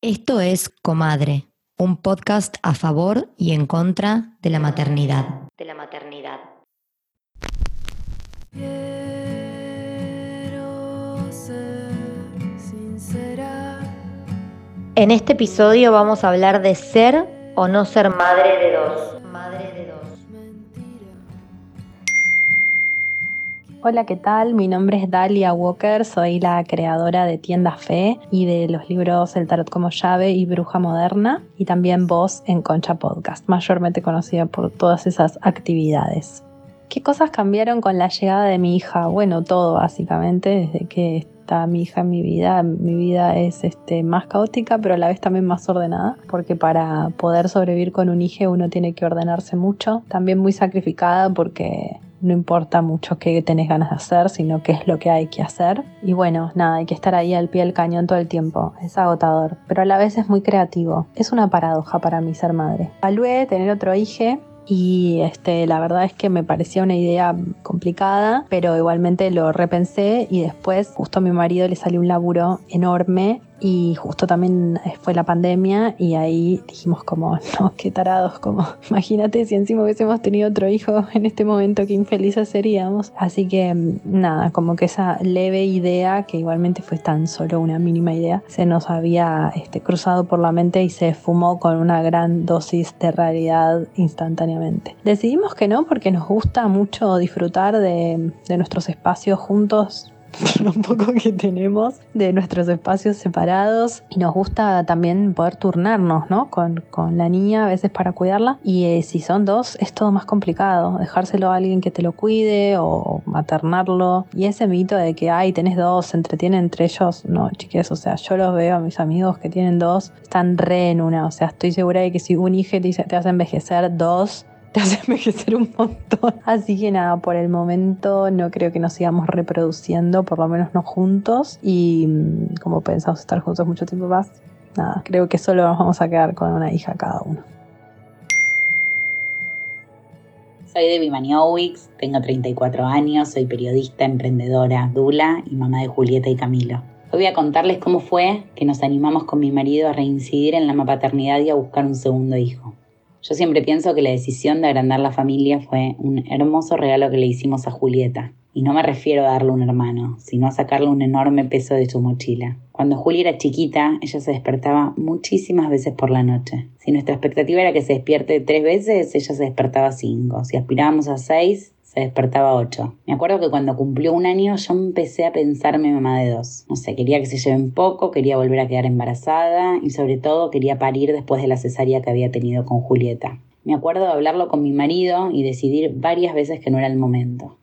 Esto es Comadre, un podcast a favor y en contra de la maternidad. De la maternidad. En este episodio vamos a hablar de ser o no ser madre de dos. Hola, ¿qué tal? Mi nombre es Dalia Walker, soy la creadora de Tienda Fe y de los libros El Tarot como llave y Bruja Moderna y también Voz en Concha Podcast, mayormente conocida por todas esas actividades. ¿Qué cosas cambiaron con la llegada de mi hija? Bueno, todo básicamente, desde que está mi hija en mi vida. Mi vida es este, más caótica, pero a la vez también más ordenada, porque para poder sobrevivir con un hijo uno tiene que ordenarse mucho. También muy sacrificada porque no importa mucho qué tenés ganas de hacer, sino qué es lo que hay que hacer. Y bueno, nada, hay que estar ahí al pie del cañón todo el tiempo. Es agotador, pero a la vez es muy creativo. Es una paradoja para mí ser madre. Evalué tener otro hijo y este, la verdad es que me parecía una idea complicada, pero igualmente lo repensé y después justo a mi marido le salió un laburo enorme y justo también fue la pandemia y ahí dijimos como, no, qué tarados, como, imagínate si encima hubiésemos tenido otro hijo en este momento, qué infelices seríamos. Así que mm, nada, como que esa leve idea, que igualmente fue tan solo una mínima idea, se nos había este, cruzado por la mente y se fumó con una gran dosis de realidad instantáneamente. Decidimos que no porque nos gusta mucho disfrutar de nuestros espacios juntos lo poco que tenemos de nuestros espacios separados. Y nos gusta también poder turnarnos ¿no? con, la niña a veces para cuidarla. Y eh, si son dos es todo más complicado. Dejárselo a alguien que te lo cuide o maternarlo. Y ese mito de que ay tenés dos se entretienen entre ellos no chiques o sea yo los veo a mis amigos que tienen dos están re en una. O sea estoy segura de que si un hijo te, te hace envejecer dos te hace envejecer un montón. Así que nada, por el momento no creo que nos sigamos reproduciendo, por lo menos no juntos. Y mm, como pensamos estar juntos mucho tiempo más, nada, creo que solo nos vamos a quedar con una hija cada uno. Soy Debbie Maniowicz, tengo 34 años, soy periodista, emprendedora, dula y mamá de Julieta y Camilo. Hoy voy a contarles cómo fue que nos animamos con mi marido a reincidir en la paternidad y a buscar un segundo hijo. Yo siempre pienso que la decisión de agrandar la familia fue un hermoso regalo que le hicimos a Julieta. Y no me refiero a darle un hermano, sino a sacarle un enorme peso de su mochila. Cuando Julia era chiquita, ella se despertaba muchísimas veces por la noche. Si nuestra expectativa era que se despierte tres veces, ella se despertaba cinco. Si aspirábamos a seis, despertaba ocho. Me acuerdo que cuando cumplió un año yo empecé a pensarme mamá de dos. No sé, quería que se lleven poco, quería volver a quedar embarazada y sobre todo quería parir después de la cesárea que había tenido con Julieta. Me acuerdo de hablarlo con mi marido y decidir varias veces que no era el momento.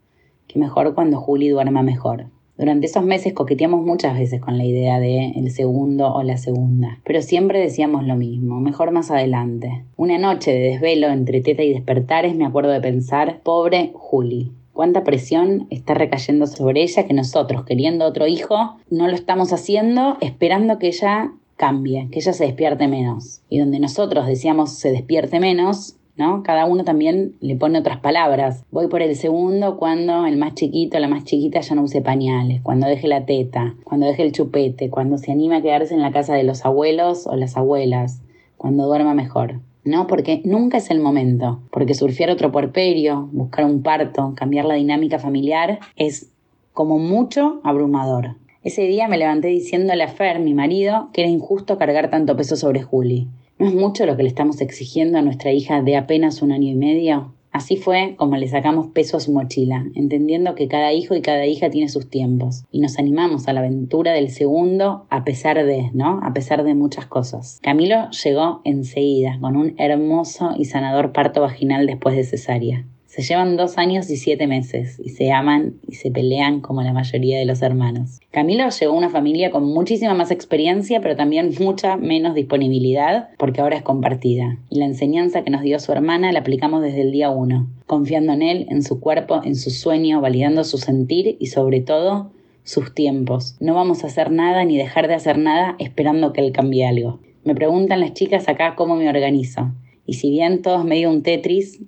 Que mejor cuando Juli duerma mejor. Durante esos meses coqueteamos muchas veces con la idea de el segundo o la segunda, pero siempre decíamos lo mismo, mejor más adelante. Una noche de desvelo entre teta y despertares me acuerdo de pensar, pobre Juli, cuánta presión está recayendo sobre ella que nosotros, queriendo otro hijo, no lo estamos haciendo esperando que ella cambie, que ella se despierte menos. Y donde nosotros decíamos se despierte menos, ¿no? Cada uno también le pone otras palabras. Voy por el segundo cuando el más chiquito, la más chiquita ya no use pañales, cuando deje la teta, cuando deje el chupete, cuando se anime a quedarse en la casa de los abuelos o las abuelas, cuando duerma mejor. No, porque nunca es el momento. Porque surfear otro puerperio, buscar un parto, cambiar la dinámica familiar es como mucho abrumador. Ese día me levanté diciéndole a Fer, mi marido, que era injusto cargar tanto peso sobre Juli. ¿No es mucho lo que le estamos exigiendo a nuestra hija de apenas un año y medio? Así fue como le sacamos peso a su mochila, entendiendo que cada hijo y cada hija tiene sus tiempos, y nos animamos a la aventura del segundo a pesar de, ¿no? A pesar de muchas cosas. Camilo llegó enseguida, con un hermoso y sanador parto vaginal después de cesárea. Se llevan dos años y siete meses y se aman y se pelean como la mayoría de los hermanos. Camilo llegó a una familia con muchísima más experiencia, pero también mucha menos disponibilidad, porque ahora es compartida. Y la enseñanza que nos dio su hermana la aplicamos desde el día uno, confiando en él, en su cuerpo, en su sueño, validando su sentir y sobre todo sus tiempos. No vamos a hacer nada ni dejar de hacer nada esperando que él cambie algo. Me preguntan las chicas acá cómo me organizo. Y si bien todos medio un Tetris,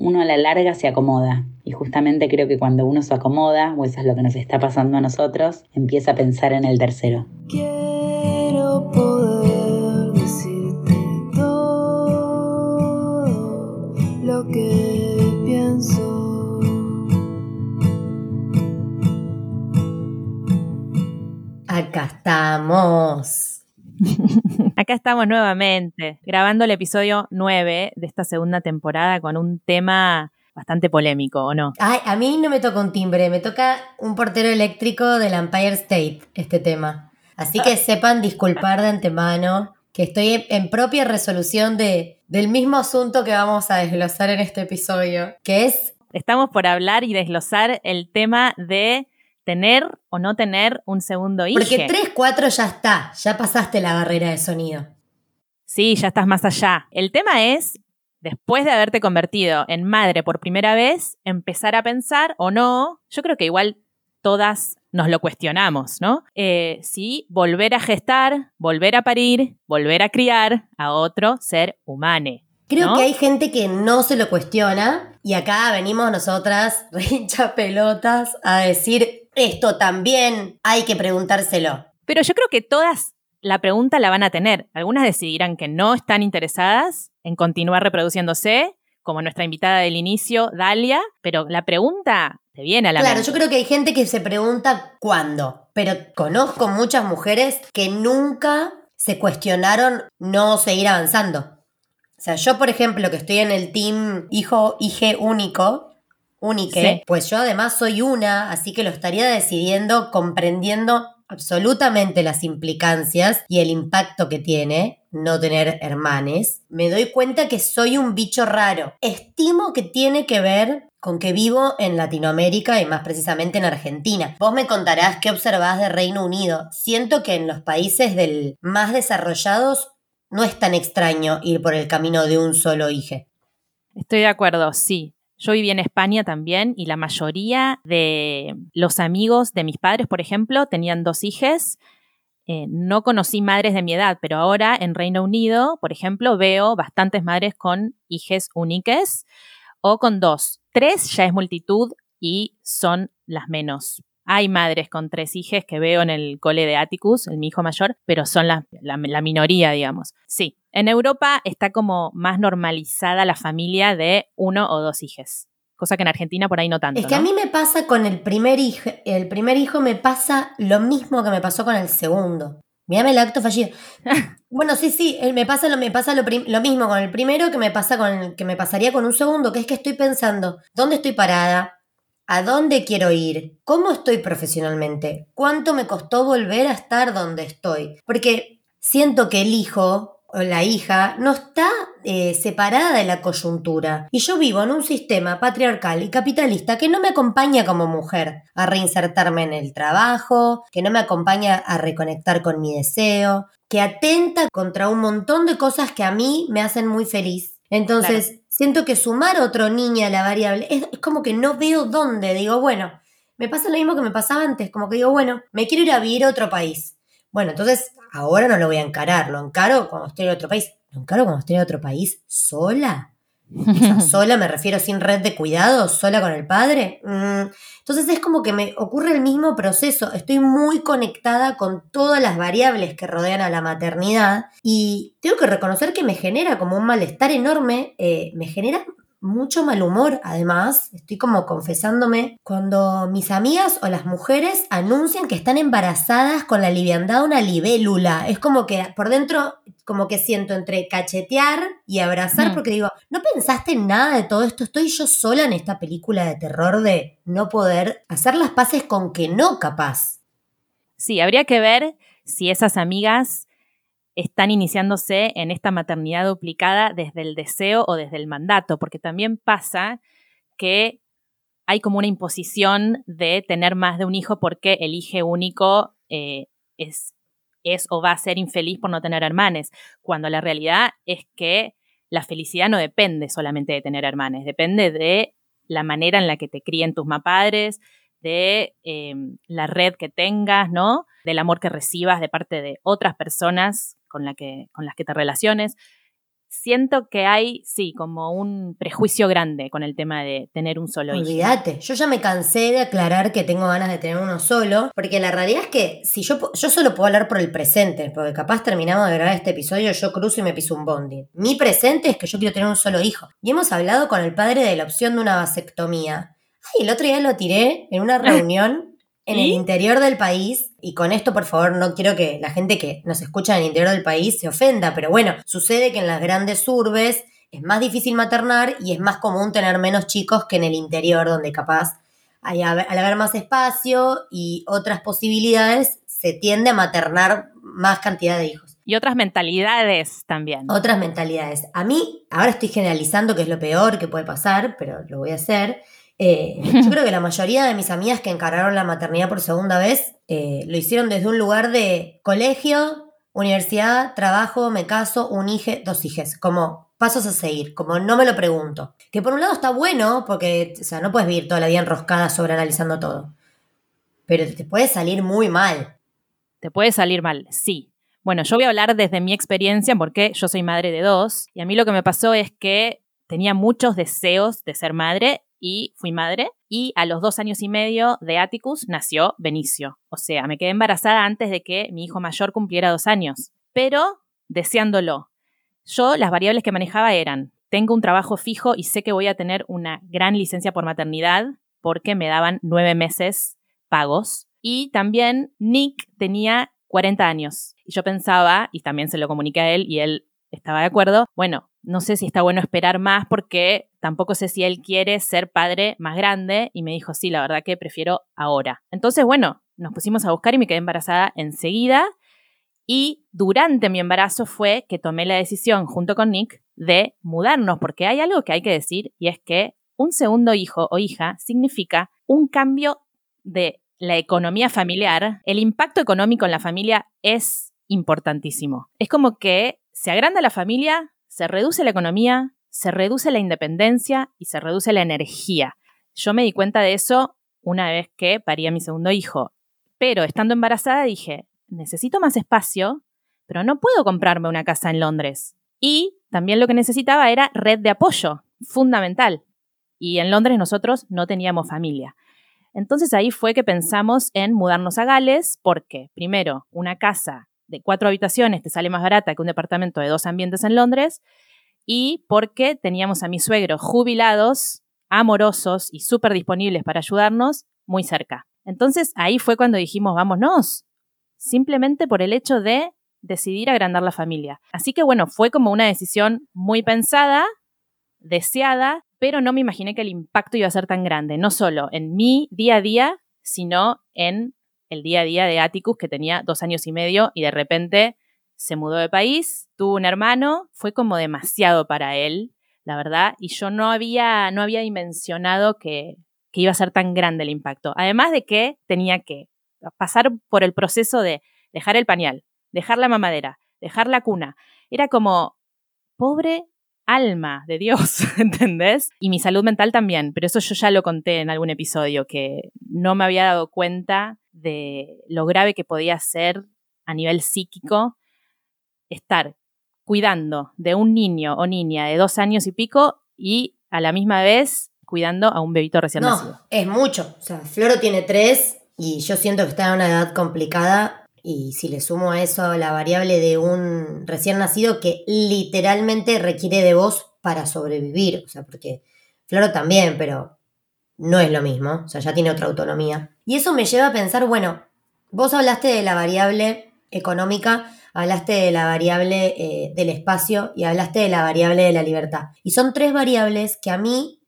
uno a la larga se acomoda. Y justamente creo que cuando uno se acomoda, o eso es lo que nos está pasando a nosotros, empieza a pensar en el tercero. Quiero poder decirte todo lo que pienso. Acá estamos. nuevamente, grabando el episodio 9 de esta segunda temporada con un tema bastante polémico, ¿o no? Ay, a mí no me toca un timbre, me toca un portero eléctrico del Empire State, este tema. Así que sepan disculpar de antemano que estoy en propia resolución de, del mismo asunto que vamos a desglosar en este episodio, que es... Estamos por hablar y desglosar el tema de tener o no tener un segundo hijo. Porque 3, 4 ya está, ya pasaste la barrera de sonido. Sí, ya estás más allá. El tema es, después de haberte convertido en madre por primera vez, empezar a pensar o no, yo creo que igual todas nos lo cuestionamos, ¿no? Eh, si volver a gestar, volver a parir, volver a criar a otro ser humano. Creo que hay gente que no se lo cuestiona y acá venimos nosotras, hincha pelotas, a decir esto también hay que preguntárselo. Pero yo creo que todas la pregunta la van a tener. Algunas decidirán que no están interesadas en continuar reproduciéndose, como nuestra invitada del inicio, Dalia, pero la pregunta te viene a la Claro, yo creo que hay gente que se pregunta cuándo, pero conozco muchas mujeres que nunca se cuestionaron no seguir avanzando. O sea, yo, por ejemplo, que estoy en el team hijo, hije único, únique, pues yo además soy una, así que lo estaría decidiendo comprendiendo absolutamente las implicancias y el impacto que tiene no tener hermanes, me doy cuenta que soy un bicho raro. Estimo que tiene que ver con que vivo en Latinoamérica y más precisamente en Argentina. Vos me contarás qué observás de Reino Unido. Siento que en los países del más desarrollados no es tan extraño ir por el camino de un solo hijo. Estoy de acuerdo, sí. Yo viví en España también y la mayoría de los amigos de mis padres, por ejemplo, tenían dos hijas. Eh, no conocí madres de mi edad, pero ahora en Reino Unido, por ejemplo, veo bastantes madres con hijes únicas o con dos. Tres ya es multitud y son las menos. Hay madres con tres hijas que veo en el cole de Atticus, el mi hijo mayor, pero son la, la, la minoría, digamos. Sí, en Europa está como más normalizada la familia de uno o dos hijos. Cosa que en Argentina por ahí no tanto. Es que a mí me pasa con el primer hijo, el primer hijo me pasa lo mismo que me pasó con el segundo. Mírame el acto fallido. bueno, sí, sí, me pasa lo, me pasa lo, lo, mismo con el primero que me pasa con que me pasaría con un segundo, que es que estoy pensando, ¿dónde estoy parada? ¿A dónde quiero ir? ¿Cómo estoy profesionalmente? ¿Cuánto me costó volver a estar donde estoy? Porque siento que el hijo o la hija no está eh, separada de la coyuntura. Y yo vivo en un sistema patriarcal y capitalista que no me acompaña como mujer a reinsertarme en el trabajo, que no me acompaña a reconectar con mi deseo, que atenta contra un montón de cosas que a mí me hacen muy feliz. Entonces, siento que sumar otro niño a la variable es, es como que no veo dónde. Digo, bueno, me pasa lo mismo que me pasaba antes, como que digo, bueno, me quiero ir a vivir a otro país. Bueno, entonces ahora no lo voy a encarar, lo encaro cuando estoy en otro país. ¿Lo encaro cuando estoy en otro país sola? sola me refiero sin red de cuidados, sola con el padre. Mm, entonces es como que me ocurre el mismo proceso. Estoy muy conectada con todas las variables que rodean a la maternidad y tengo que reconocer que me genera como un malestar enorme, eh, me genera mucho mal humor, además, estoy como confesándome, cuando mis amigas o las mujeres anuncian que están embarazadas con la liviandad de una libélula. Es como que por dentro, como que siento entre cachetear y abrazar, mm. porque digo, ¿no pensaste en nada de todo esto? Estoy yo sola en esta película de terror de no poder hacer las paces con que no capaz. Sí, habría que ver si esas amigas están iniciándose en esta maternidad duplicada desde el deseo o desde el mandato, porque también pasa que hay como una imposición de tener más de un hijo porque el hijo único eh, es, es o va a ser infeliz por no tener hermanes, cuando la realidad es que la felicidad no depende solamente de tener hermanes, depende de la manera en la que te críen tus mapadres, de eh, la red que tengas, ¿no? Del amor que recibas de parte de otras personas con, la que, con las que te relaciones. Siento que hay, sí, como un prejuicio grande con el tema de tener un solo hijo. Olvídate, yo ya me cansé de aclarar que tengo ganas de tener uno solo, porque la realidad es que si yo, yo solo puedo hablar por el presente, porque capaz terminamos de grabar este episodio, yo cruzo y me piso un bondi. Mi presente es que yo quiero tener un solo hijo. Y hemos hablado con el padre de la opción de una vasectomía. Ay, el otro día lo tiré en una reunión en el interior del país, y con esto por favor no quiero que la gente que nos escucha en el interior del país se ofenda, pero bueno, sucede que en las grandes urbes es más difícil maternar y es más común tener menos chicos que en el interior, donde capaz hay, al haber más espacio y otras posibilidades, se tiende a maternar más cantidad de hijos. Y otras mentalidades también. Otras mentalidades. A mí, ahora estoy generalizando que es lo peor que puede pasar, pero lo voy a hacer. Eh, yo creo que la mayoría de mis amigas que encararon la maternidad por segunda vez eh, lo hicieron desde un lugar de colegio, universidad, trabajo, me caso, un hijo, dos hijes, como pasos a seguir, como no me lo pregunto. Que por un lado está bueno, porque o sea, no puedes vivir toda la vida enroscada sobre analizando todo. Pero te puede salir muy mal. Te puede salir mal, sí. Bueno, yo voy a hablar desde mi experiencia porque yo soy madre de dos y a mí lo que me pasó es que tenía muchos deseos de ser madre y fui madre. Y a los dos años y medio de Atticus nació Benicio. O sea, me quedé embarazada antes de que mi hijo mayor cumpliera dos años. Pero deseándolo. Yo las variables que manejaba eran, tengo un trabajo fijo y sé que voy a tener una gran licencia por maternidad porque me daban nueve meses pagos. Y también Nick tenía 40 años. Y yo pensaba, y también se lo comuniqué a él, y él estaba de acuerdo, bueno, no sé si está bueno esperar más porque tampoco sé si él quiere ser padre más grande y me dijo, sí, la verdad que prefiero ahora. Entonces, bueno, nos pusimos a buscar y me quedé embarazada enseguida y durante mi embarazo fue que tomé la decisión junto con Nick de mudarnos porque hay algo que hay que decir y es que un segundo hijo o hija significa un cambio de la economía familiar. El impacto económico en la familia es importantísimo. Es como que se agranda la familia, se reduce la economía, se reduce la independencia y se reduce la energía. Yo me di cuenta de eso una vez que parí a mi segundo hijo. Pero estando embarazada dije, necesito más espacio, pero no puedo comprarme una casa en Londres. Y también lo que necesitaba era red de apoyo, fundamental. Y en Londres nosotros no teníamos familia. Entonces ahí fue que pensamos en mudarnos a Gales porque, primero, una casa de cuatro habitaciones te sale más barata que un departamento de dos ambientes en Londres y porque teníamos a mis suegros jubilados, amorosos y súper disponibles para ayudarnos muy cerca. Entonces ahí fue cuando dijimos, vámonos, simplemente por el hecho de decidir agrandar la familia. Así que bueno, fue como una decisión muy pensada, deseada, pero no me imaginé que el impacto iba a ser tan grande, no solo en mi día a día, sino en el día a día de Atticus, que tenía dos años y medio y de repente se mudó de país, tuvo un hermano, fue como demasiado para él, la verdad, y yo no había, no había dimensionado que, que iba a ser tan grande el impacto. Además de que tenía que pasar por el proceso de dejar el pañal, dejar la mamadera, dejar la cuna. Era como, pobre alma de Dios, ¿entendés? Y mi salud mental también, pero eso yo ya lo conté en algún episodio, que no me había dado cuenta de lo grave que podía ser a nivel psíquico estar cuidando de un niño o niña de dos años y pico y a la misma vez cuidando a un bebito recién no, nacido. Es mucho. O sea, Floro tiene tres y yo siento que está en una edad complicada y si le sumo a eso la variable de un recién nacido que literalmente requiere de vos para sobrevivir, o sea, porque Floro también, pero no es lo mismo, o sea, ya tiene otra autonomía. Y eso me lleva a pensar, bueno, vos hablaste de la variable económica, hablaste de la variable eh, del espacio y hablaste de la variable de la libertad. Y son tres variables que a mí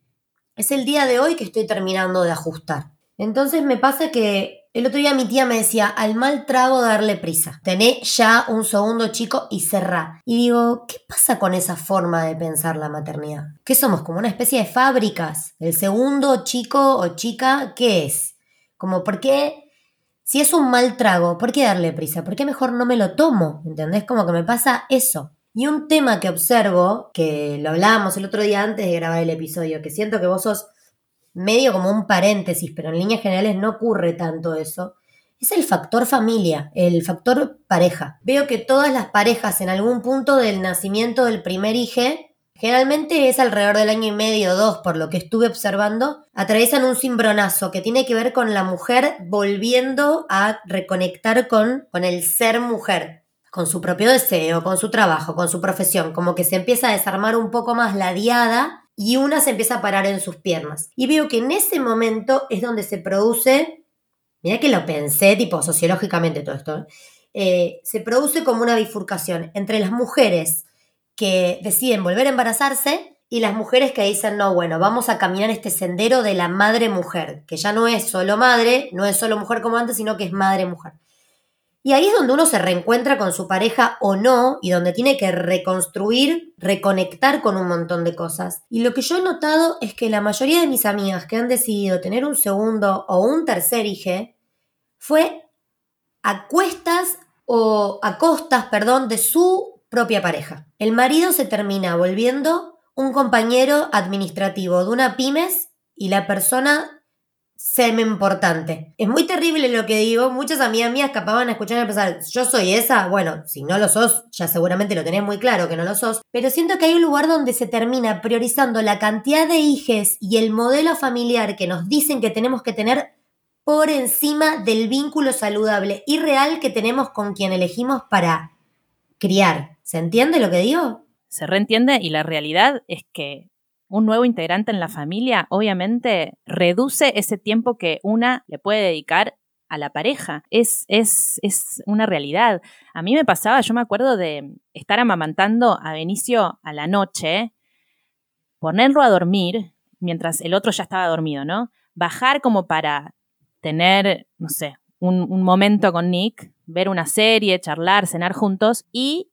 es el día de hoy que estoy terminando de ajustar. Entonces me pasa que el otro día mi tía me decía, al mal trago darle prisa. Tené ya un segundo chico y cerrá. Y digo, ¿qué pasa con esa forma de pensar la maternidad? ¿Qué somos? Como una especie de fábricas. El segundo chico o chica, ¿qué es? Como, ¿por qué? Si es un mal trago, ¿por qué darle prisa? ¿Por qué mejor no me lo tomo? ¿Entendés? Como que me pasa eso. Y un tema que observo, que lo hablábamos el otro día antes de grabar el episodio, que siento que vos sos medio como un paréntesis, pero en líneas generales no ocurre tanto eso, es el factor familia, el factor pareja. Veo que todas las parejas en algún punto del nacimiento del primer hijo, generalmente es alrededor del año y medio o dos, por lo que estuve observando, atraviesan un cimbronazo que tiene que ver con la mujer volviendo a reconectar con, con el ser mujer, con su propio deseo, con su trabajo, con su profesión, como que se empieza a desarmar un poco más la diada y una se empieza a parar en sus piernas. Y veo que en ese momento es donde se produce Mirá que lo pensé, tipo, sociológicamente todo esto. Eh, se produce como una bifurcación entre las mujeres que deciden volver a embarazarse y las mujeres que dicen, no, bueno, vamos a caminar este sendero de la madre-mujer, que ya no es solo madre, no es solo mujer como antes, sino que es madre-mujer. Y ahí es donde uno se reencuentra con su pareja o no, y donde tiene que reconstruir, reconectar con un montón de cosas. Y lo que yo he notado es que la mayoría de mis amigas que han decidido tener un segundo o un tercer hijo fue a cuestas o a costas, perdón, de su propia pareja. El marido se termina volviendo un compañero administrativo de una pymes y la persona semi importante. Es muy terrible lo que digo. Muchas amigas mías escapaban a escuchar y pensar, yo soy esa. Bueno, si no lo sos, ya seguramente lo tenés muy claro que no lo sos. Pero siento que hay un lugar donde se termina priorizando la cantidad de hijes y el modelo familiar que nos dicen que tenemos que tener por encima del vínculo saludable y real que tenemos con quien elegimos para criar. ¿Se entiende lo que digo? Se reentiende y la realidad es que un nuevo integrante en la familia, obviamente reduce ese tiempo que una le puede dedicar a la pareja. Es, es, es, una realidad. A mí me pasaba, yo me acuerdo de estar amamantando a Benicio a la noche, ponerlo a dormir mientras el otro ya estaba dormido, ¿no? Bajar como para tener, no sé, un, un momento con Nick, ver una serie, charlar, cenar juntos y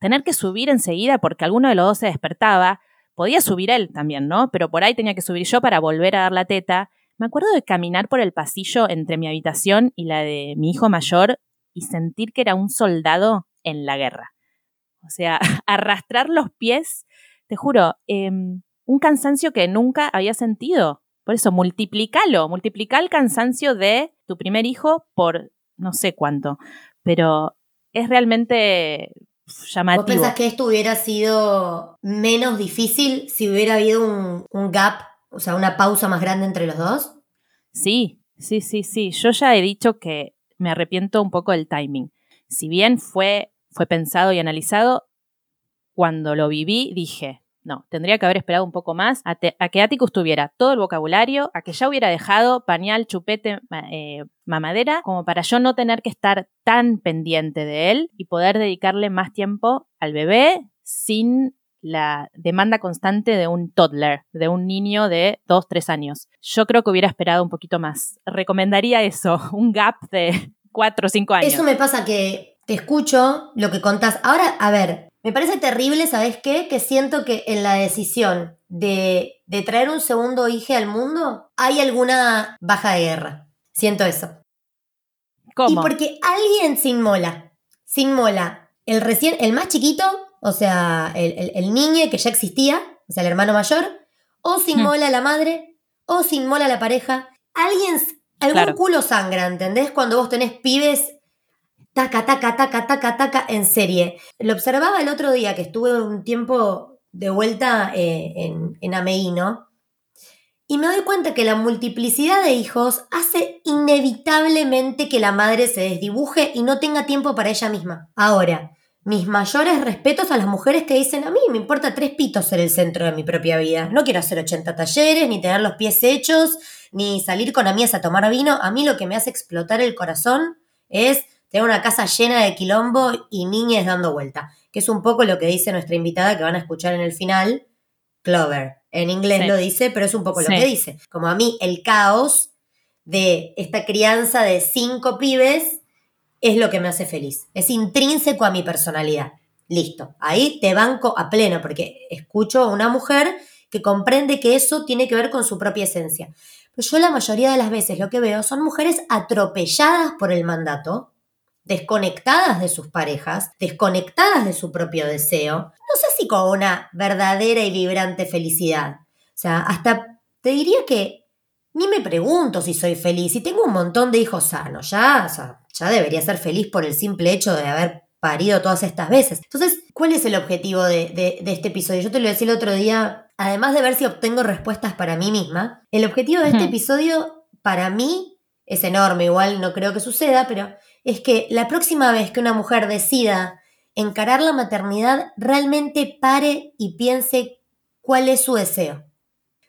tener que subir enseguida porque alguno de los dos se despertaba Podía subir él también, ¿no? Pero por ahí tenía que subir yo para volver a dar la teta. Me acuerdo de caminar por el pasillo entre mi habitación y la de mi hijo mayor y sentir que era un soldado en la guerra. O sea, arrastrar los pies, te juro, em, un cansancio que nunca había sentido. Por eso, multiplicalo, multiplica el cansancio de tu primer hijo por no sé cuánto. Pero es realmente llamativo. ¿Vos pensás que esto hubiera sido menos difícil si hubiera habido un, un gap, o sea, una pausa más grande entre los dos? Sí, sí, sí, sí. Yo ya he dicho que me arrepiento un poco del timing. Si bien fue, fue pensado y analizado, cuando lo viví dije, no, tendría que haber esperado un poco más a, que Atticus tuviera todo el vocabulario, a que ya hubiera dejado pañal, chupete, eh, mamadera, como para yo no tener que estar tan pendiente de él y poder dedicarle más tiempo al bebé sin la demanda constante de un toddler, de un niño de 2, 3 años. Yo creo que hubiera esperado un poquito más. Recomendaría eso, un gap de 4 o 5 años. Eso me pasa que te escucho lo que contás. Ahora, a ver, me parece terrible, ¿sabes qué? Que siento que en la decisión de, de traer un segundo hijo al mundo hay alguna baja de guerra. Siento eso. ¿Cómo? Y porque alguien se inmola. Se inmola. El recién, el más chiquito, o sea, el, el, niño que ya existía, o sea, el hermano mayor, o se inmola la madre, o se inmola la pareja. Alguien, algún culo sangra, ¿entendés? Cuando vos tenés pibes taca, taca, taca, taca, taca, en serie. Lo observaba el otro día que estuve un tiempo de vuelta eh, en, en Ameíno. Y me doy cuenta que la multiplicidad de hijos hace inevitablemente que la madre se desdibuje y no tenga tiempo para ella misma. Ahora, mis mayores respetos a las mujeres que dicen a mí me importa tres pitos ser el centro de mi propia vida. No quiero hacer 80 talleres, ni tener los pies hechos, ni salir con amigas a tomar vino. A mí lo que me hace explotar el corazón es tener una casa llena de quilombo y niñas dando vuelta, que es un poco lo que dice nuestra invitada que van a escuchar en el final, Clover. En inglés lo dice, pero es un poco lo que dice. Como a mí, el caos de esta crianza de cinco pibes es lo que me hace feliz. Es intrínseco a mi personalidad. Listo. Ahí te banco a pleno, porque escucho a una mujer que comprende que eso tiene que ver con su propia esencia. Pero yo la mayoría de las veces lo que veo son mujeres atropelladas por el mandato, desconectadas de sus parejas, desconectadas de su propio deseo, no sé si con una verdadera y vibrante felicidad. O sea, hasta te diría que ni me pregunto si soy feliz y tengo un montón de hijos sanos, ya, ya debería ser feliz por el simple hecho de haber parido todas estas veces. Entonces, ¿cuál es el objetivo de, de este episodio? Yo te lo decía el otro día, además de ver si obtengo respuestas para mí misma, el objetivo de este episodio para mí es enorme, igual no creo que suceda, pero es que la próxima vez que una mujer decida encarar la maternidad, realmente pare y piense cuál es su deseo.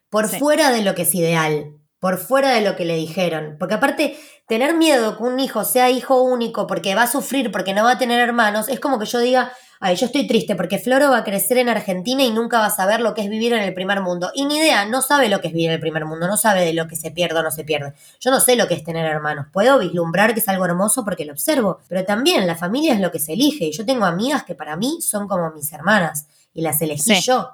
Por fuera de lo que es ideal. por fuera de lo que le dijeron. Porque aparte, tener miedo que un hijo sea hijo único porque va a sufrir, porque no va a tener hermanos, es como que yo diga, ay, yo estoy triste porque Floro va a crecer en Argentina y nunca va a saber lo que es vivir en el primer mundo. Y ni idea, no sabe lo que es vivir en el primer mundo, no sabe de lo que se pierde o no se pierde. Yo no sé lo que es tener hermanos. Puedo vislumbrar que es algo hermoso porque lo observo, pero también la familia es lo que se elige. Y yo tengo amigas que para mí son como mis hermanas y las elegí yo.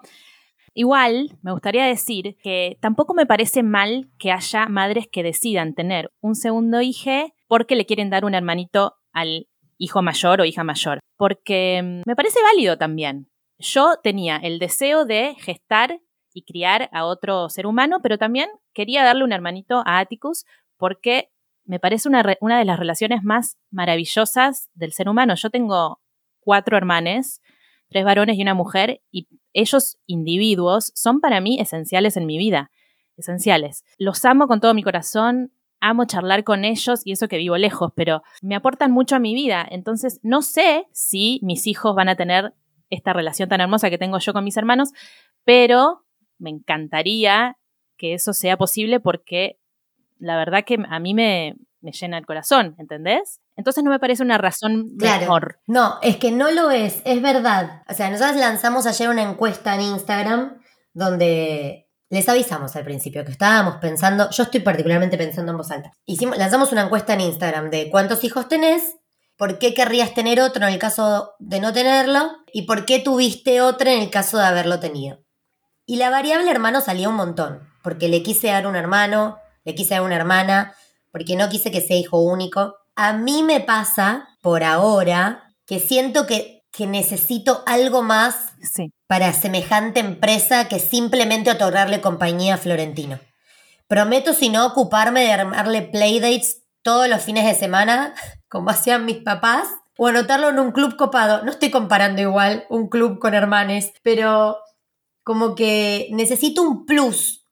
Igual, me gustaría decir que tampoco me parece mal que haya madres que decidan tener un segundo hijo porque le quieren dar un hermanito al hijo mayor o hija mayor, porque mm, me parece válido también. Yo tenía el deseo de gestar y criar a otro ser humano, pero también quería darle un hermanito a Atticus porque me parece una, una de las relaciones más maravillosas del ser humano. Yo tengo cuatro hermanes, tres varones y una mujer, y ellos individuos son para mí esenciales en mi vida, esenciales. Los amo con todo mi corazón, amo charlar con ellos y eso que vivo lejos, pero me aportan mucho a mi vida. Entonces, no sé si mis hijos van a tener esta relación tan hermosa que tengo yo con mis hermanos, pero me encantaría que eso sea posible porque la verdad que a mí me, me llena el corazón, ¿entendés? Entonces no me parece una razón claro. mejor. No, es que no lo es, es verdad. O sea, nosotros lanzamos ayer una encuesta en Instagram donde les avisamos al principio que estábamos pensando, yo estoy particularmente pensando en voz alta. Hicimos, lanzamos una encuesta en Instagram de cuántos hijos tenés, por qué querrías tener otro en el caso de no tenerlo y por qué tuviste otro en el caso de haberlo tenido. Y la variable hermano salía un montón, porque le quise dar un hermano, le quise dar una hermana, porque no quise que sea hijo único, a mí me pasa, por ahora, que siento que, que necesito algo más para semejante empresa que simplemente otorgarle compañía a Florentino. Prometo, si no, ocuparme de armarle playdates todos los fines de semana, como hacían mis papás, o anotarlo en un club copado. No estoy comparando igual un club con hermanes, pero como que necesito un plus.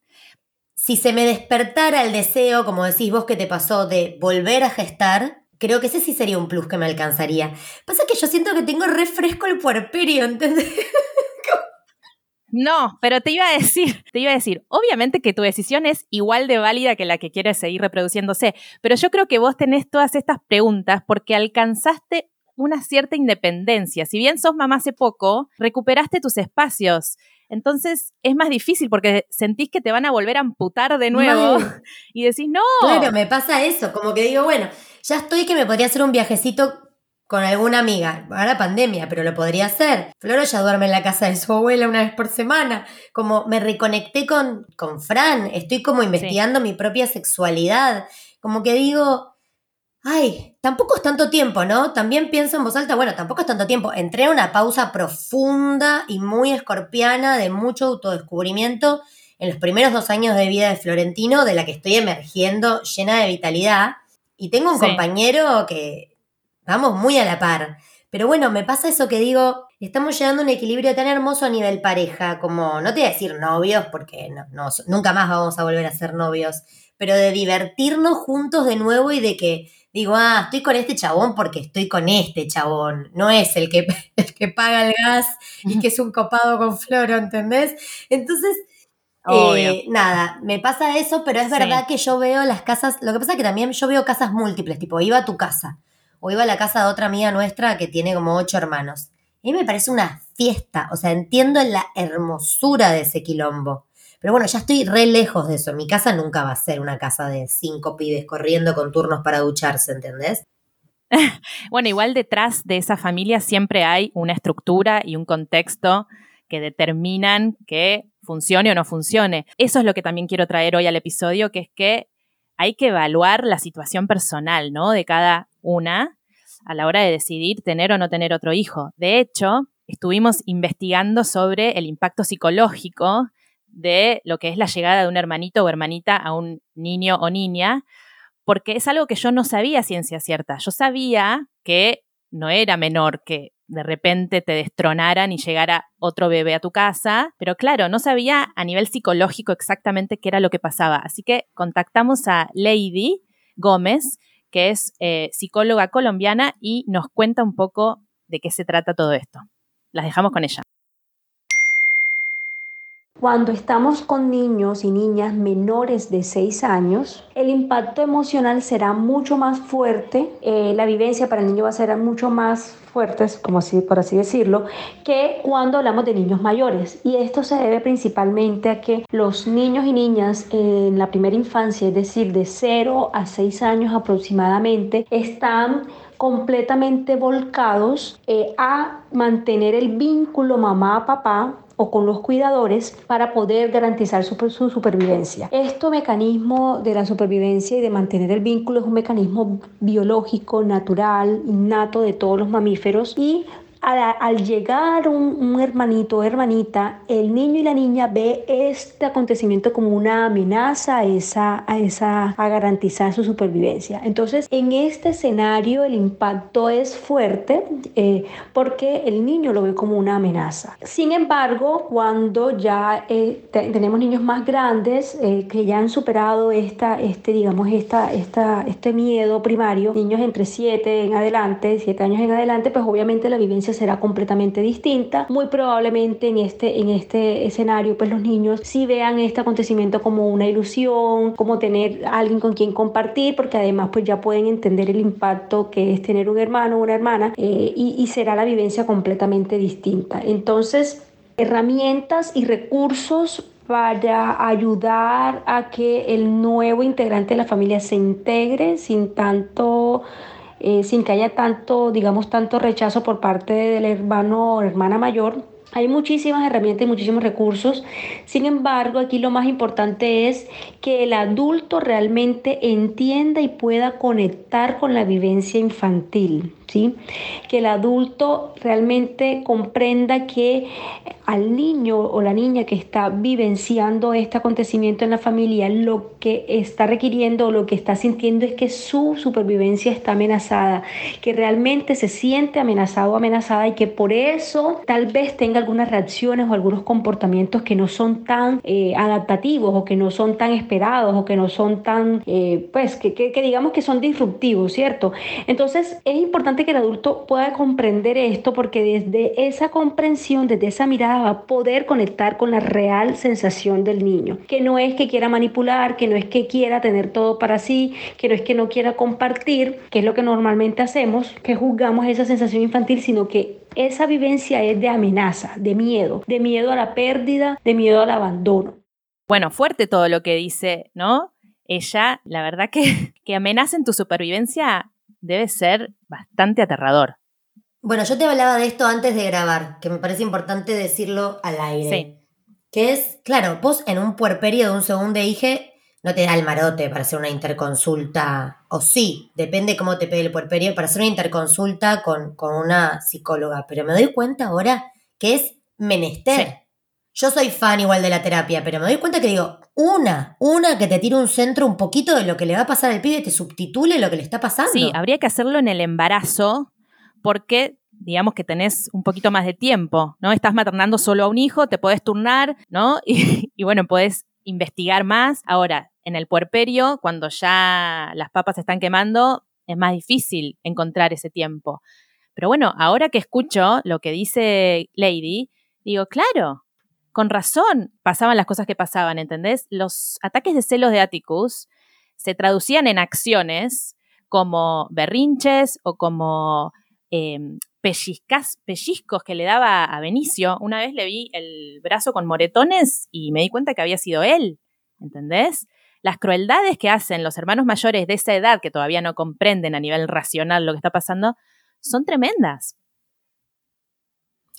Si se me despertara el deseo, como decís vos que te pasó, de volver a gestar, creo que ese sí sería un plus que me alcanzaría. Pasa que yo siento que tengo refresco el puerperio, ¿entendés? No, pero te iba a decir, te iba a decir, obviamente que tu decisión es igual de válida que la que quieres seguir reproduciéndose, pero yo creo que vos tenés todas estas preguntas porque alcanzaste una cierta independencia. Si bien sos mamá hace poco, recuperaste tus espacios. Entonces es más difícil porque sentís que te van a volver a amputar de nuevo y decís, no. Claro, me pasa eso, como que digo, bueno, ya estoy que me podría hacer un viajecito con alguna amiga. Ahora pandemia, pero lo podría hacer. Floro ya duerme en la casa de su abuela una vez por semana. Como me reconecté con, con Fran, estoy como investigando mi propia sexualidad. Como que digo, Ay, tampoco es tanto tiempo, ¿no? También pienso en voz alta, bueno, tampoco es tanto tiempo. Entré a una pausa profunda y muy escorpiana de mucho autodescubrimiento en los primeros dos años de vida de Florentino, de la que estoy emergiendo llena de vitalidad. Y tengo un compañero que vamos muy a la par. Pero bueno, me pasa eso que digo, estamos llegando a un equilibrio tan hermoso a nivel pareja, como, no te voy a decir novios, porque no, nunca más vamos a volver a ser novios, pero de divertirnos juntos de nuevo y de que digo, ah, estoy con este chabón porque estoy con este chabón, no es el que, que paga el gas y que es un copado con floro, ¿entendés? Entonces, eh, nada, me pasa eso, pero es verdad que yo veo las casas, lo que pasa es que también yo veo casas múltiples, tipo, iba a tu casa o iba a la casa de otra amiga nuestra que tiene como ocho hermanos. Y me parece una fiesta, o sea, entiendo la hermosura de ese quilombo. Pero bueno, ya estoy re lejos de eso. Mi casa nunca va a ser una casa de cinco pibes corriendo con turnos para ducharse, ¿entendés? bueno, igual detrás de esa familia siempre hay una estructura y un contexto que determinan que funcione o no funcione. Eso es lo que también quiero traer hoy al episodio, que es que hay que evaluar la situación personal, ¿no? De cada una a la hora de decidir tener o no tener otro hijo. De hecho, estuvimos investigando sobre el impacto psicológico de lo que es la llegada de un hermanito o hermanita a un niño o niña, porque es algo que yo no sabía ciencia cierta. Yo sabía que no era menor que de repente te destronaran y llegara otro bebé a tu casa, pero claro, no sabía a nivel psicológico exactamente qué era lo que pasaba. Así que contactamos a Lady Gómez, que es eh, psicóloga colombiana y nos cuenta un poco de qué se trata todo esto. Las dejamos con ella. Cuando estamos con niños y niñas menores de 6 años, el impacto emocional será mucho más fuerte, eh, la vivencia para el niño va a ser mucho más fuertes, como así, por así decirlo, que cuando hablamos de niños mayores. Y esto se debe principalmente a que los niños y niñas en la primera infancia, es decir, de 0 a 6 años aproximadamente, están completamente volcados eh, a mantener el vínculo mamá-papá o con los cuidadores para poder garantizar su, su, supervivencia. Este mecanismo de la supervivencia y de mantener el vínculo es un mecanismo biológico, natural, innato de todos los mamíferos y al, llegar un, hermanito o hermanita, el niño y la niña ve este acontecimiento como una amenaza a, esa, a, esa, a garantizar su supervivencia. Entonces, en este escenario el impacto es fuerte eh, porque el niño lo ve como una amenaza. Sin embargo, cuando ya eh, tenemos niños más grandes eh, que ya han superado esta, este, digamos, esta, esta, este miedo primario, niños entre 7 en adelante, 7 años en adelante, pues obviamente la vivencia será completamente distinta. Muy probablemente en este, en este escenario, pues los niños sí vean este acontecimiento como una ilusión, como tener alguien con quien compartir, porque además pues ya pueden entender el impacto que es tener un hermano o una hermana eh, y, y será la vivencia completamente distinta. Entonces, herramientas y recursos para ayudar a que el nuevo integrante de la familia se integre sin tanto eh, sin que haya tanto, digamos, tanto rechazo por parte del hermano o hermana mayor. Hay muchísimas herramientas y muchísimos recursos. Sin embargo, aquí lo más importante es que el adulto realmente entienda y pueda conectar con la vivencia infantil. ¿Sí? Que el adulto realmente comprenda que al niño o la niña que está vivenciando este acontecimiento en la familia, lo que está requiriendo o lo que está sintiendo es que su supervivencia está amenazada, que realmente se siente amenazado o amenazada y que por eso tal vez tenga algunas reacciones o algunos comportamientos que no son tan eh, adaptativos o que no son tan esperados o que no son tan, eh, pues, que, que digamos que son disruptivos, ¿cierto? Entonces es importante que el adulto pueda comprender esto porque desde esa comprensión, desde esa mirada va a poder conectar con la real sensación del niño, que no es que quiera manipular, que no es que quiera tener todo para sí, que no es que no quiera compartir, que es lo que normalmente hacemos, que juzgamos esa sensación infantil, sino que esa vivencia es de amenaza, de miedo, de miedo a la pérdida, de miedo al abandono. Bueno, fuerte todo lo que dice, ¿no? Ella, la verdad que, que amenaza en tu supervivencia debe ser bastante aterrador. Bueno, yo te hablaba de esto antes de grabar, que me parece importante decirlo al aire. Sí. Que es, claro, vos en un puerperio de un segundo dije, no te da el marote para hacer una interconsulta, o sí, depende cómo te pegue el puerperio, para hacer una interconsulta con, con una psicóloga, pero me doy cuenta ahora que es menester. Yo soy fan igual de la terapia, pero me doy cuenta que digo, una, una que te tire un centro un poquito de lo que le va a pasar al pibe, te subtitule lo que le está pasando. Sí, habría que hacerlo en el embarazo, porque digamos que tenés un poquito más de tiempo, ¿no? Estás maternando solo a un hijo, te podés turnar, ¿no? Y, y bueno, podés investigar más. Ahora, en el puerperio, cuando ya las papas se están quemando, es más difícil encontrar ese tiempo. Pero bueno, ahora que escucho lo que dice Lady, digo, claro, con razón pasaban las cosas que pasaban, ¿entendés? Los ataques de celos de Atticus se traducían en acciones como berrinches o como em, pellizcos que le daba a Benicio. Una vez le vi el brazo con moretones y me di cuenta que había sido él, ¿entendés? Las crueldades que hacen los hermanos mayores de esa edad, que todavía no comprenden a nivel racional lo que está pasando, son tremendas.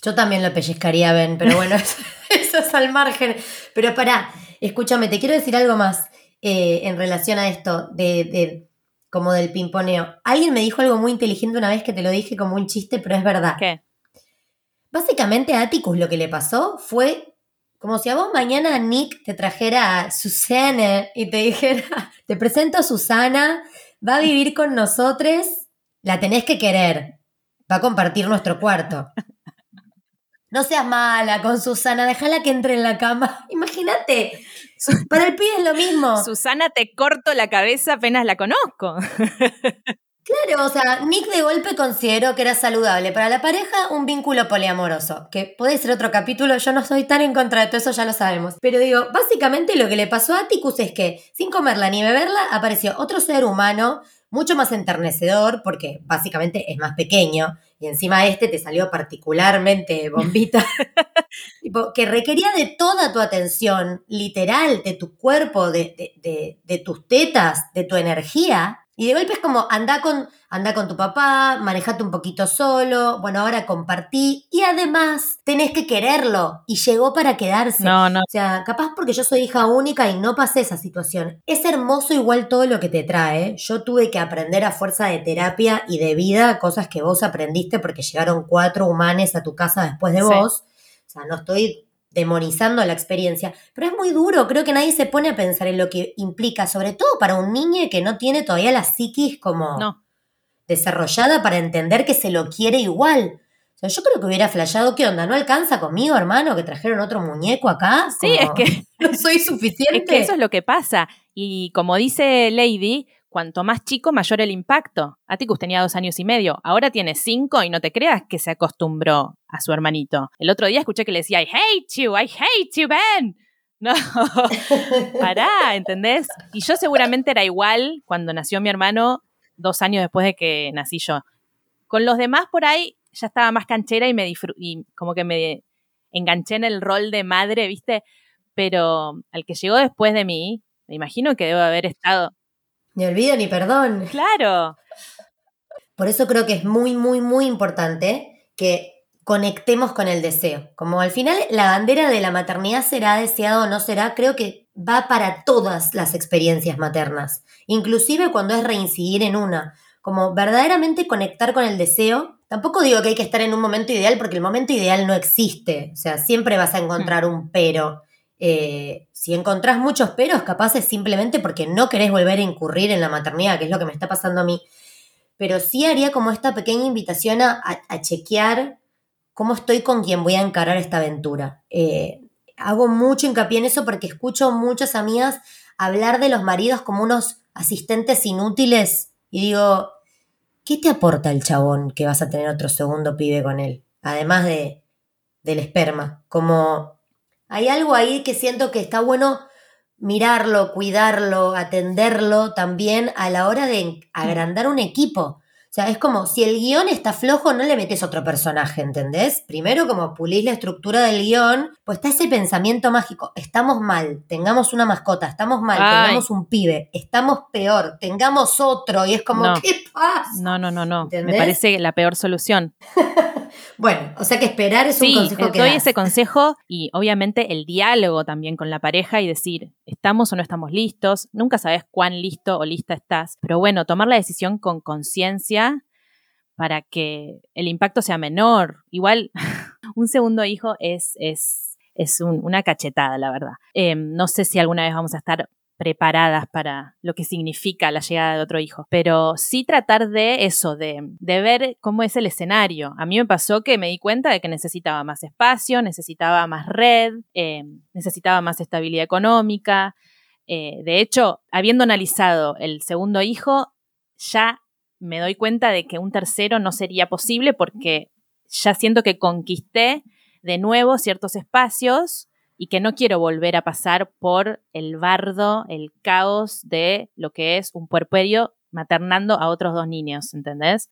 Yo también lo pellizcaría, Ben, pero bueno, eso es al margen. Pero pará, escúchame, te quiero decir algo más eh, en relación a esto de, de, como del pimponeo. Alguien me dijo algo muy inteligente una vez que te lo dije como un chiste, pero es verdad. ¿Qué? Básicamente a Atticus lo que le pasó fue como si a vos mañana Nick te trajera a Susana y te dijera, te presento a Susana, va a vivir con nosotros, la tenés que querer, va a compartir nuestro cuarto. No seas mala con Susana, déjala que entre en la cama. Imagínate, para el pibe es lo mismo. Susana, te corto la cabeza apenas la conozco. Claro, o sea, Nick de golpe consideró que era saludable para la pareja un vínculo poliamoroso, que puede ser otro capítulo, yo no soy tan en contra de todo eso, ya lo sabemos. Pero digo, básicamente lo que le pasó a Atticus es que, sin comerla ni beberla, apareció otro ser humano mucho más enternecedor, porque básicamente es más pequeño, y encima este te salió particularmente bombita, que requería de toda tu atención, literal, de tu cuerpo, de, de, de tus tetas, de tu energía, y de golpe es como, anda con, anda con tu papá, manejate un poquito solo, bueno, ahora compartí y además tenés que quererlo y llegó para quedarse. No, no. O sea, capaz porque yo soy hija única y no pasé esa situación. Es hermoso igual todo lo que te trae. Yo tuve que aprender a fuerza de terapia y de vida cosas que vos aprendiste porque llegaron cuatro humanes a tu casa después de vos. O sea, no estoy demonizando la experiencia, pero es muy duro, creo que nadie se pone a pensar en lo que implica, sobre todo para un niño que no tiene todavía la psiquis como desarrollada para entender que se lo quiere igual. O sea, yo creo que hubiera flasheado, ¿qué onda? ¿No alcanza conmigo, hermano, que trajeron otro muñeco acá? Sí, es que no soy suficiente. Es que eso es lo que pasa. Y como dice Lady, cuanto más chico, mayor el impacto. Atticus tenía dos años y medio, ahora tiene cinco y no te creas que se acostumbró a su hermanito. El otro día escuché que le decía, I hate you, I hate you, Ben. No, pará, ¿entendés? Y yo seguramente era igual cuando nació mi hermano dos años después de que nací yo. Con los demás por ahí ya estaba más canchera y me y como que me enganché en el rol de madre, ¿viste? Pero al que llegó después de mí, me imagino que debo haber estado ni olvido ni perdón. Claro. Por eso creo que es muy, muy, muy importante que conectemos con el deseo. Como al final la bandera de la maternidad será deseado o no será, creo que va para todas las experiencias maternas, inclusive cuando es reincidir en una. Como verdaderamente conectar con el deseo. Tampoco digo que hay que estar en un momento ideal porque el momento ideal no existe. O sea, siempre vas a encontrar un pero. Eh, si encontrás muchos peros, capaz es simplemente porque no querés volver a incurrir en la maternidad, que es lo que me está pasando a mí. Pero sí haría como esta pequeña invitación a, chequear cómo estoy con quien voy a encarar esta aventura. Eh, hago mucho hincapié en eso porque escucho muchas amigas hablar de los maridos como unos asistentes inútiles y digo, ¿qué te aporta el chabón que vas a tener otro segundo pibe con él? Además de, del esperma, como hay algo ahí que siento que está bueno mirarlo, cuidarlo, atenderlo también a la hora de agrandar un equipo. O sea, es como si el guion está flojo, no le metes otro personaje, ¿entendés? Primero, como pulís la estructura del guion, pues está ese pensamiento mágico. Estamos mal, tengamos una mascota, estamos mal, tengamos un pibe, estamos peor, tengamos otro. Y es como, ¿qué pasa? No, no, no, no. Me parece la peor solución. Bueno, o sea que esperar es un consejo que doy ese consejo y obviamente el diálogo también con la pareja y decir, ¿estamos o no estamos listos? Nunca sabes cuán listo o lista estás, pero bueno, tomar la decisión con conciencia para que el impacto sea menor. Igual, un segundo hijo es, es, es una cachetada, la verdad. Em, no sé si alguna vez vamos a estar preparadas para lo que significa la llegada de otro hijo, pero sí tratar de eso, de, ver cómo es el escenario. A mí me pasó que me di cuenta de que necesitaba más espacio, necesitaba más red, eh, necesitaba más estabilidad económica. Eh, de hecho, habiendo analizado el segundo hijo, ya me doy cuenta de que un tercero no sería posible porque ya siento que conquisté de nuevo ciertos espacios y que no quiero volver a pasar por el bardo, el caos de lo que es un puerperio maternando a otros dos niños, ¿entendés?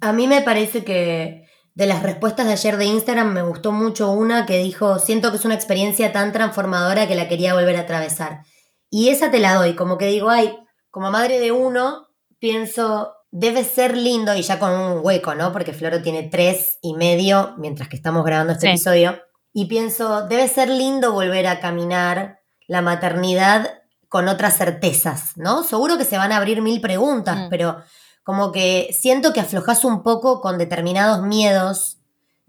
A mí me parece que de las respuestas de ayer de Instagram me gustó mucho una que dijo, siento que es una experiencia tan transformadora que la quería volver a atravesar. Y esa te la doy, como que digo, ay, como madre de uno, pienso, debe ser lindo, y ya con un hueco, ¿no? Porque Floro tiene tres y medio mientras que estamos grabando este episodio y pienso, debe ser lindo volver a caminar la maternidad con otras certezas, ¿no? Seguro que se van a abrir mil preguntas, mm. pero como que siento que aflojas un poco con determinados miedos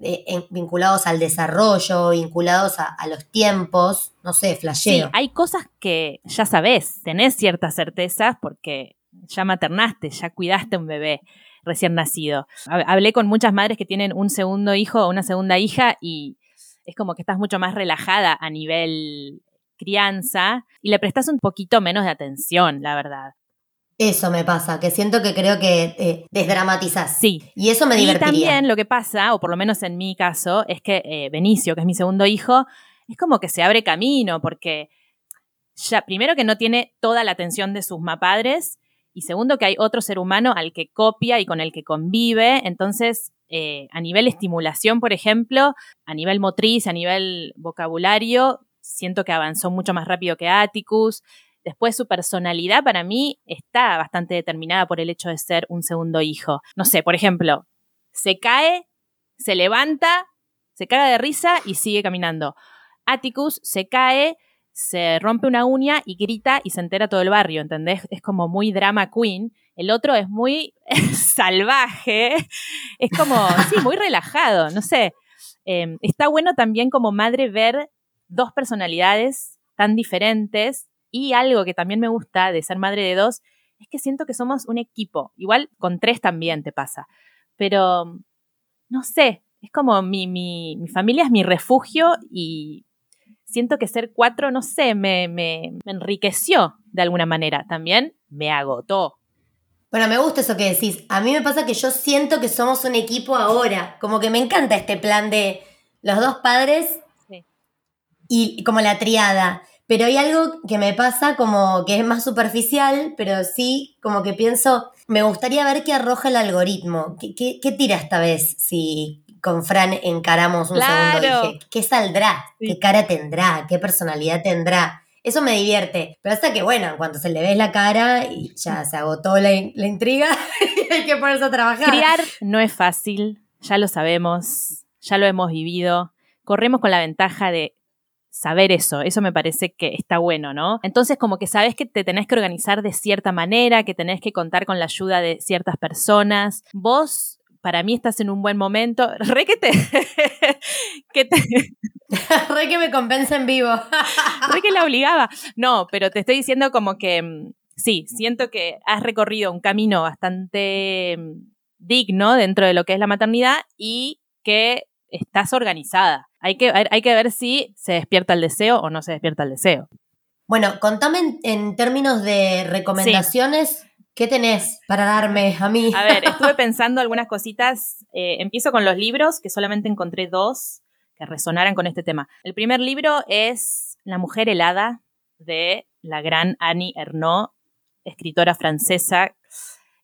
eh, vinculados al desarrollo, vinculados a, los tiempos, no sé, flasheo. Sí, hay cosas que ya sabes, tenés ciertas certezas porque ya maternaste, ya cuidaste un bebé recién nacido. Hablé con muchas madres que tienen un segundo hijo o una segunda hija y es como que estás mucho más relajada a nivel crianza y le prestas un poquito menos de atención, la verdad. Eso me pasa, que siento que creo que eh, desdramatizás. Sí. Y eso me Y divertiría. también lo que pasa, o por lo menos en mi caso, es que eh, Benicio, que es mi segundo hijo, es como que se abre camino, porque ya, primero que no tiene toda la atención de sus mapadres, y segundo que hay otro ser humano al que copia y con el que convive, entonces eh, a nivel estimulación, por ejemplo, a nivel motriz, a nivel vocabulario, siento que avanzó mucho más rápido que Atticus. Después su personalidad para mí está bastante determinada por el hecho de ser un segundo hijo. No sé, por ejemplo, se cae, se levanta, se caga de risa y sigue caminando. Atticus se cae, se rompe una uña y grita y se entera todo el barrio, ¿entendés? Es como muy drama queen. El otro es muy salvaje, es como, sí, muy relajado, no sé. Eh, está bueno también como madre ver dos personalidades tan diferentes y algo que también me gusta de ser madre de dos es que siento que somos un equipo. Igual con tres también te pasa, pero no sé, es como mi, mi, mi familia es mi refugio y siento que ser cuatro, no sé, me, me enriqueció de alguna manera. También me agotó. Bueno, me gusta eso que decís. A mí me pasa que yo siento que somos un equipo ahora. Como que me encanta este plan de los dos padres Sí. y como la triada. Pero hay algo que me pasa como que es más superficial, pero sí como que pienso, me gustaría ver qué arroja el algoritmo. ¿Qué, qué- qué tira esta vez si con Fran encaramos un Claro. segundo? Dije, ¿qué saldrá? Sí. ¿Qué cara tendrá? ¿Qué personalidad tendrá? Eso me divierte. Pero hasta que, bueno, cuando se le ves la cara y ya se agotó la, la intriga, hay que ponerse a trabajar. Criar no es fácil, ya lo sabemos, ya lo hemos vivido. Corremos con la ventaja de saber eso, eso me parece que está bueno, ¿no? Entonces como que sabes que te tenés que organizar de cierta manera, que tenés que contar con la ayuda de ciertas personas. Vos, para mí, estás en un buen momento. Re que te... que te Re que me compensa en vivo. Re que la obligaba. No, pero te estoy diciendo como que mm, sí, siento que has recorrido un camino bastante mm, digno dentro de lo que es la maternidad y que estás organizada. Hay que, hay que ver si se despierta el deseo o no se despierta el deseo. Bueno, contame en, en términos de recomendaciones, ¿qué tenés para darme a mí? A ver, estuve pensando algunas cositas. Eh, empiezo con los libros, que solamente encontré dos que resonaran con este tema. El primer libro es La mujer helada de la gran Annie Ernaux, escritora francesa.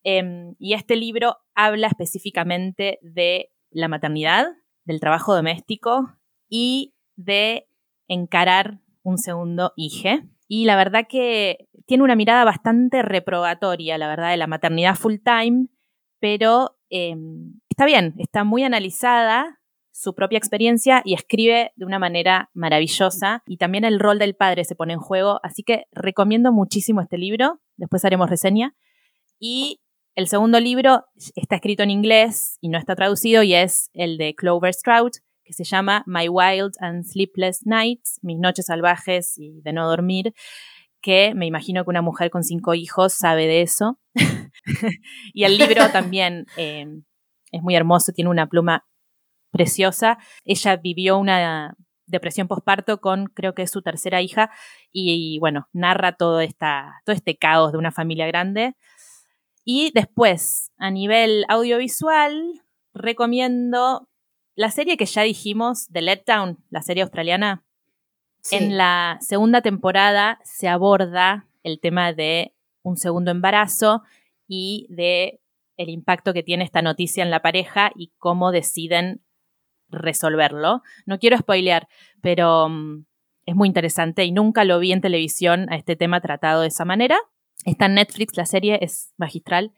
Em, y este libro habla específicamente de la maternidad, del trabajo doméstico y de encarar un segundo hijo. Y la verdad que tiene una mirada bastante reprobatoria, la verdad, de la maternidad full time, pero eh, está bien, está muy analizada su propia experiencia y escribe de una manera maravillosa y también el rol del padre se pone en juego, así que recomiendo muchísimo este libro, después haremos reseña. Y el segundo libro está escrito en inglés y no está traducido y es el de Clover Stroud, que se llama My Wild and Sleepless Nights, Mis Noches Salvajes y de No Dormir, que me imagino que una mujer con cinco hijos sabe de eso. y el libro también eh, es muy hermoso, tiene una pluma preciosa. Ella vivió una depresión posparto con creo que es su tercera hija y, bueno, narra todo, esta, todo este caos de una familia grande. Y después, a nivel audiovisual, recomiendo la serie que ya dijimos, The Letdown, la serie australiana. Sí. En la segunda temporada se aborda el tema de un segundo embarazo y de el impacto que tiene esta noticia en la pareja y cómo deciden resolverlo. No quiero spoilear, pero um, es muy interesante y nunca lo vi en televisión a este tema tratado de esa manera. Está en Netflix, la serie es magistral.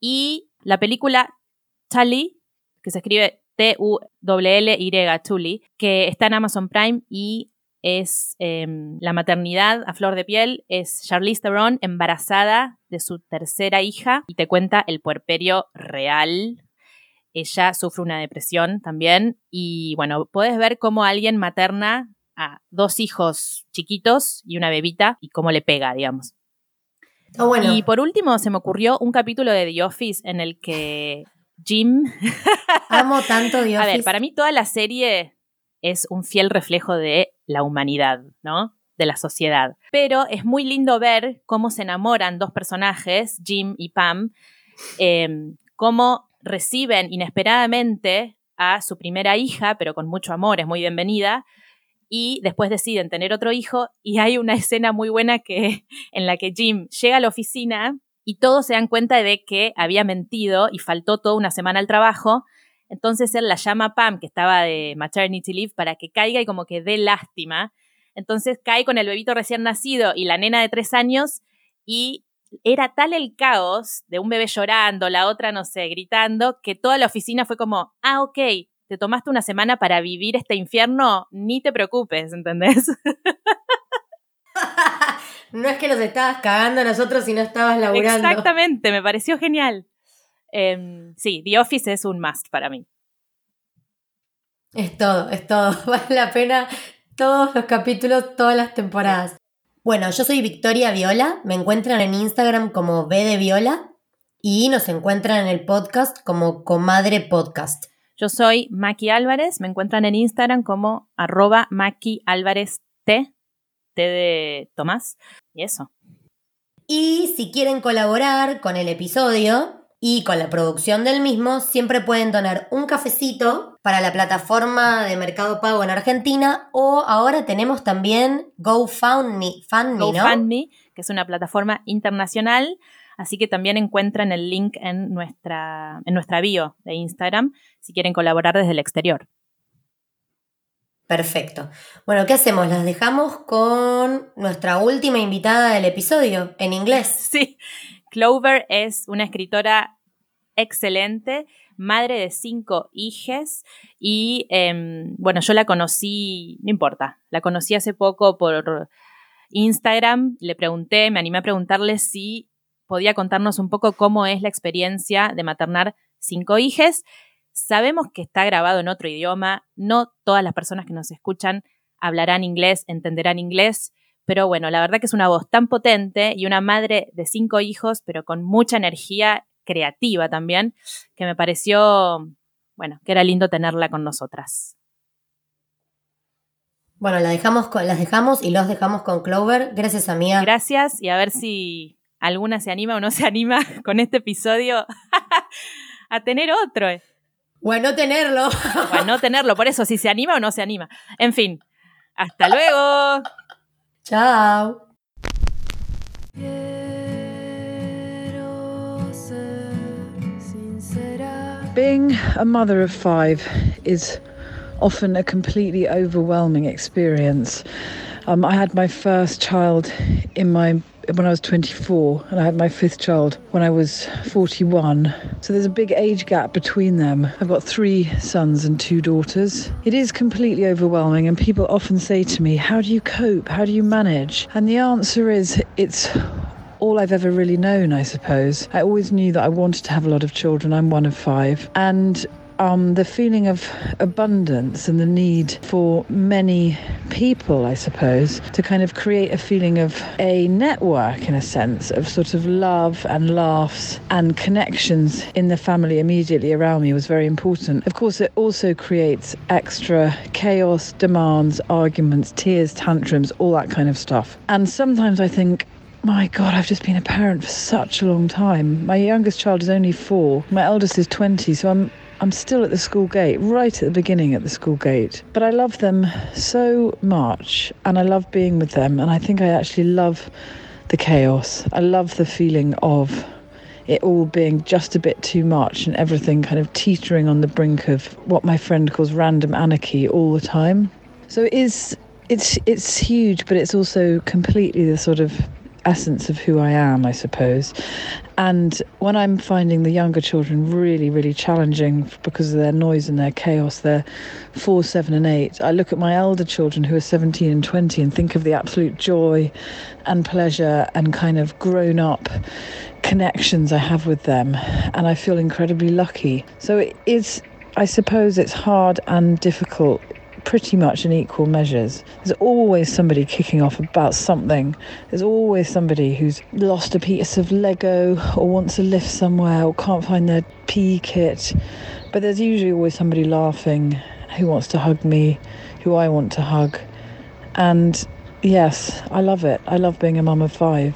Y la película Tully, que se escribe T-U-L-L-Y, Tully, que está en Amazon Prime y es eh, la maternidad a flor de piel, es Charlize Theron embarazada de su tercera hija y te cuenta el puerperio real. Ella sufre una depresión también y bueno, puedes ver cómo alguien materna a dos hijos chiquitos y una bebita y cómo le pega, digamos. Oh, bueno. Y por último, se me ocurrió un capítulo de The Office en el que Jim. Amo tanto The A ver, para mí toda la serie es un fiel reflejo de la humanidad, ¿no? de la sociedad. Pero es muy lindo ver cómo se enamoran dos personajes, Jim y Pam, em, cómo reciben inesperadamente a su primera hija, pero con mucho amor, es muy bienvenida, y después deciden tener otro hijo y hay una escena muy buena que en la que Jim llega a la oficina y todos se dan cuenta de que había mentido y faltó toda una semana al trabajo. Entonces él la llama a Pam, que estaba de maternity leave, para que caiga y como que dé lástima. Entonces cae con el bebito recién nacido y la nena de tres años y era tal el caos de un bebé llorando, la otra, no sé, gritando, que toda la oficina fue como, ah, ok, te tomaste una semana para vivir este infierno, ni te preocupes, ¿entendés? no es que nos estabas cagando a nosotros y no estabas laburando. Exactamente, me pareció genial. Em, sí, The Office es un must para mí. Es todo, es todo. Vale la pena todos los capítulos, todas las temporadas. Bueno, yo soy Victoria Viola, me encuentran en Instagram como B de Viola y nos encuentran en el podcast como Comadre Podcast. Yo soy Maki Álvarez, me encuentran en Instagram como arroba Maki Álvarez T, De Tomás, y eso. Y si quieren colaborar con el episodio y con la producción del mismo, siempre pueden donar un cafecito para la plataforma de Mercado Pago en Argentina o ahora tenemos también GoFundMe, GoFundMe, que es una plataforma internacional Así que también encuentran el link en nuestra, en nuestra bio de Instagram si quieren colaborar desde el exterior. Perfecto. Bueno, ¿qué hacemos? Las dejamos con nuestra última invitada del episodio, en inglés. Sí, Clover es una escritora excelente, madre de cinco hijas y em, bueno, yo la conocí, no importa, la conocí hace poco por Instagram, le pregunté, me animé a preguntarle si podía contarnos un poco cómo es la experiencia de maternar cinco hijes. Sabemos que está grabado en otro idioma, no todas las personas que nos escuchan hablarán inglés, entenderán inglés, pero bueno, la verdad que es una voz tan potente y una madre de cinco hijos, pero con mucha energía creativa también, que me pareció, bueno, que era lindo tenerla con nosotras. Bueno, la dejamos con, las dejamos y los dejamos con Clover. Gracias, amiga. Gracias y a ver si alguna se anima o no se anima con este episodio a tener otro. O a no tenerlo. O a no tenerlo, por eso, si se anima o no se anima. En fin, hasta luego. Chao. Being a mother of five is often a completely overwhelming experience. Um, I had my first child in my when I was 24 and I had my fifth child when I was 41. So there's a big age gap between them. I've got three sons and two daughters. It is completely overwhelming, and people often say to me, How do you cope? How do you manage? And the answer is, it's all I've ever really known, I suppose. I always knew that I wanted to have a lot of children. I'm one of five. And um, the feeling of abundance and the need for many people, I suppose, to kind of create a feeling of a network in a sense of sort of love and laughs and connections in the family immediately around me was very important. Of course, it also creates extra chaos, demands, arguments, tears, tantrums, all that kind of stuff. And sometimes I think, my God, I've just been a parent for such a long time. My youngest child is only four. My eldest is 20, so I'm I'm still at the school gate, right at the beginning at the school gate. But I love them so much and I love being with them. And I think I actually love the chaos. I love the feeling of it all being just a bit too much and everything kind of teetering on the brink of what my friend calls random anarchy all the time. So it is it's it's huge, but it's also completely the sort of essence of who I am, I suppose. And when I'm finding the younger children really, really challenging because of their noise and their chaos, they're four, seven, and eight, I look at my elder children who are 17 and 20 and think of the absolute joy and pleasure and kind of grown up connections I have with them. And I feel incredibly lucky. So it is, I suppose, it's hard and difficult pretty much in equal measures. There's always somebody kicking off about something. There's always somebody who's lost a piece of Lego or wants a lift somewhere or can't find their PE kit. But there's usually always somebody laughing who wants to hug me, who I want to hug. And yes, I love it. I love being a mum of five.